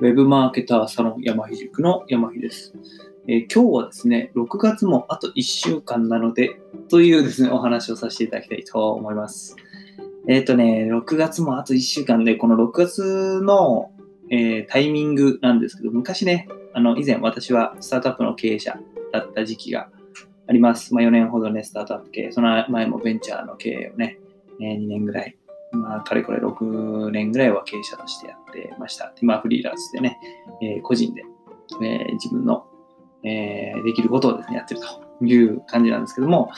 ウェブマーケターサロン山日塾の山日です、えー今日はですね、6月もあと1週間なので、というですね、お話をさせていただきたいと思います。えっ、とね、6月もあと1週間で、この6月の、えータイミングなんですけど、昔ね、あの、以前私はスタートアップの経営者だった時期があります。まあ4年ほどね、スタートアップ経営、その前もベンチャーの経営をね、えー2年ぐらいまあ、かれこれ6年ぐらいは経営者としてやってました。今はフリーランスでね、えー個人で、えー自分の、えーできることをですね、やってるという感じなんですけども、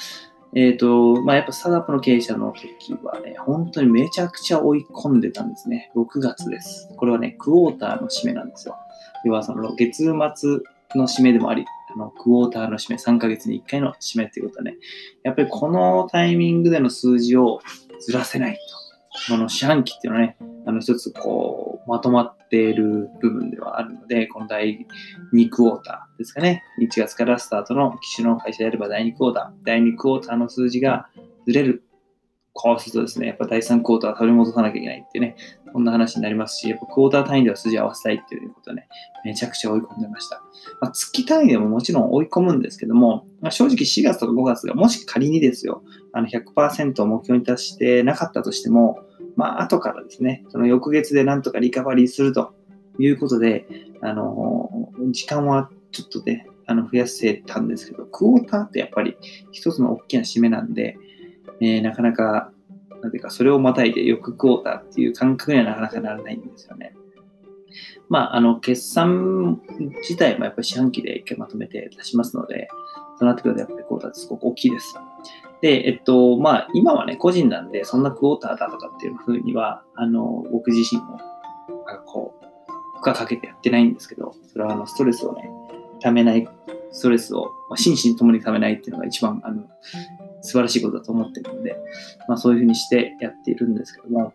えっ、と、まあ、やっぱスタートアップの経営者の時はね、本当にめちゃくちゃ追い込んでたんですね。6月です。これはね、クォーターの締めなんですよ。要はその月末の締めでもあり、あのクォーターの締め、3ヶ月に1回の締めっていうことはね、やっぱりこのタイミングでの数字をずらせないと。この四半期っていうのはね、あの一つこう、まとまっている部分ではあるので、この第2クォーターですかね。1月からスタートの機種の会社であれば第2クォーター、第2クォーターの数字がずれる。こうするとですね、やっぱ第3クォーター取り戻さなきゃいけないってね、こんな話になりますし、やっぱクォーター単位では数字を合わせたいっていうことね、めちゃくちゃ追い込んでました。まあ、月単位でももちろん追い込むんですけども、まあ、正直4月とか5月がもし仮にですよ、あの100%を目標に達してなかったとしても、まあ、後からですね、その翌月でなんとかリカバリーするということで、あの時間はちょっとね、あの増やせたんですけど、クォーターってやっぱり一つの大きな締めなんで、えなかなか、なんていうか、それをまたいで翌クォーターっていう感覚にはなかなかならないんですよね。まあ、あの、決算自体もやっぱり四半期で一回まとめて出しますので、そうなってくるとやっぱりクォーターってすごく大きいです。で、えっと、まあ、今はね、個人なんで、そんなクォーターだとかっていうふうには、あの、僕自身も、なんかこう、負荷かけてやってないんですけど、それはあの、ストレスをね、ためない、ストレスを、まあ、心身ともにためないっていうのが一番、あの、素晴らしいことだと思ってるので、まあ、そういうふうにしてやっているんですけども、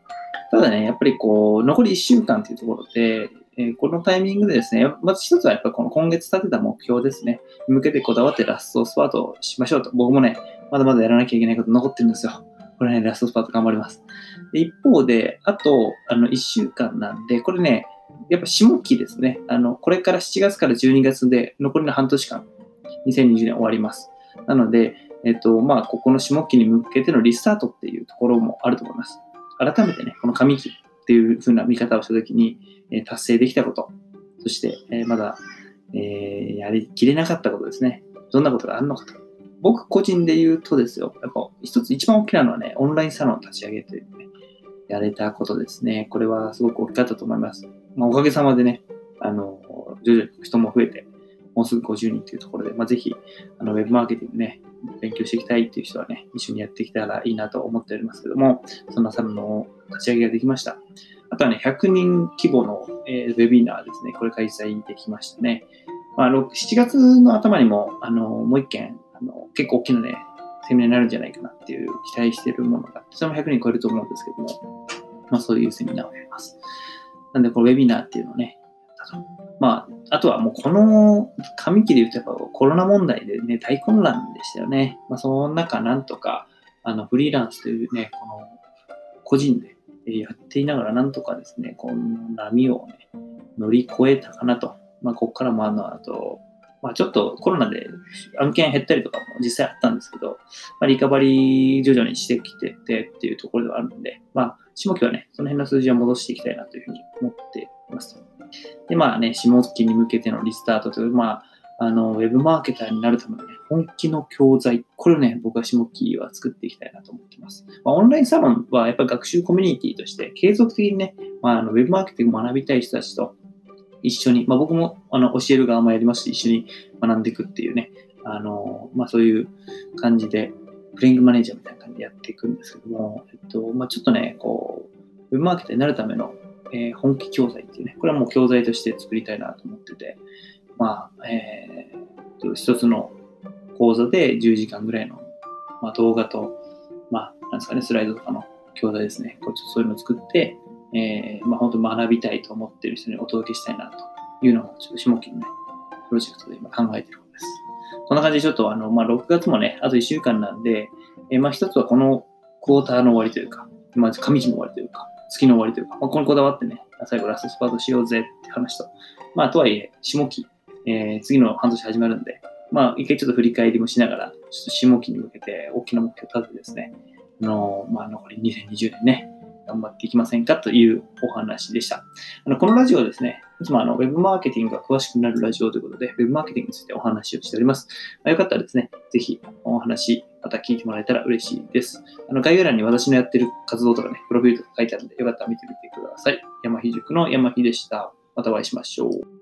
ただね、やっぱりこう、残り1週間というところで、えーこのタイミングでですね、まず一つはやっぱこの今月立てた目標ですね、向けてこだわってラストスパートしましょうと。僕もね、まだまだやらなきゃいけないこと残ってるんですよ。これね、ラストスパート頑張ります。で一方で、あと、あの、1週間なんで、これね、やっぱ下期ですね。あの、これから7月から12月で残りの半年間、2020年終わります。なので、えっと、まあ、ここの下期に向けてのリスタートっていうところもあると思います。改めてね、この上期っていう風な見方をしたときに、えー達成できたこと、そして、えーまだ、えーやりきれなかったことですね。どんなことがあるのかと。僕個人で言うとですよ、やっぱ一つ一番大きなのはね、オンラインサロンを立ち上げて、ね、やれたことですね。これはすごく大きかったと思います。まあ、おかげさまでね、あの、徐々に人も増えて、もうすぐ50人というところで、まあ、ぜひ、あの、ウェブマーケティングね、勉強していきたいっていう人はね、一緒にやっていけたらいいなと思っておりますけども、そんなサロンの立ち上げができました。あとはね、100人規模の、えーウェビナーですね、これ開催できましたね。まあ、7月の頭にも、あの、もう一件、あの、結構大きなね、セミナーになるんじゃないかなっていう期待してるものがあって、それも100人超えると思うんですけども、まあそういうセミナーをやります。なんで、このウェビナーっていうのをね、まあ、あとはもうこの上期で言うとやっぱコロナ問題でね、大混乱でしたよね。まあその中なんとか、あの、フリーランスというね、この個人でやっていながらなんとかですね、この波をね、乗り越えたかなと。まあ、ここからもあの、あと、まあ、ちょっとコロナで案件減ったりとかも実際あったんですけど、まあ、リカバリー徐々にしてきててっていうところではあるので、まあ、下期はね、その辺の数字は戻していきたいなというふうに思って。で、まあね、下期に向けてのリスタートという、まあ、あの、ウェブマーケターになるためのね、本気の教材、これをね、僕は下期は作っていきたいなと思ってます。まあ、オンラインサロンはやっぱり学習コミュニティとして、継続的にね、まあ、あのウェブマーケティングを学びたい人たちと一緒に、まあ、僕もあの教える側もやりますし、一緒に学んでいくっていうね、あの、まあ、そういう感じで、プレイングマネージャーみたいな感じでやっていくんですけども、えっと、まあ、ちょっとね、こう、ウェブマーケターになるための、えー本気教材っていうね、これはもう教材として作りたいなと思ってて、まあ、えーと、一つの講座で10時間ぐらいの、まあ、動画と、まあ、なんですかね、スライドとかの教材ですね。こうちょっとそういうのを作って、えーまあ、本当学びたいと思ってる人にお届けしたいなというのが、ちょっと下期のね、プロジェクトで今考えてることです。こんな感じでちょっとあの、まあ、6月もね、あと1週間なんで、えーまあ、一つはこのクォーターの終わりというか、まあ、上期の終わりというか、月の終わりというか、まあ、ここにこだわってね、最後ラストスパートしようぜって話と、まあ、とはいえ、下期、えー、次の半年始まるんで、まあ、一回ちょっと振り返りもしながら、ちょっと下期に向けて大きな目標を立ててですね、あのまあ、残り2020年ね、頑張っていきませんかというお話でした。あのこのラジオはですね、いつもあのウェブマーケティングが詳しくなるラジオということで、ウェブマーケティングについてお話をしております。まあ、よかったらですね、ぜひお話、また聞いてもらえたら嬉しいです。あの概要欄に私のやってる活動とかね、プロフィールとか書いてあるので、よかったら見てみてください。山ひ塾の山ひでした。またお会いしましょう。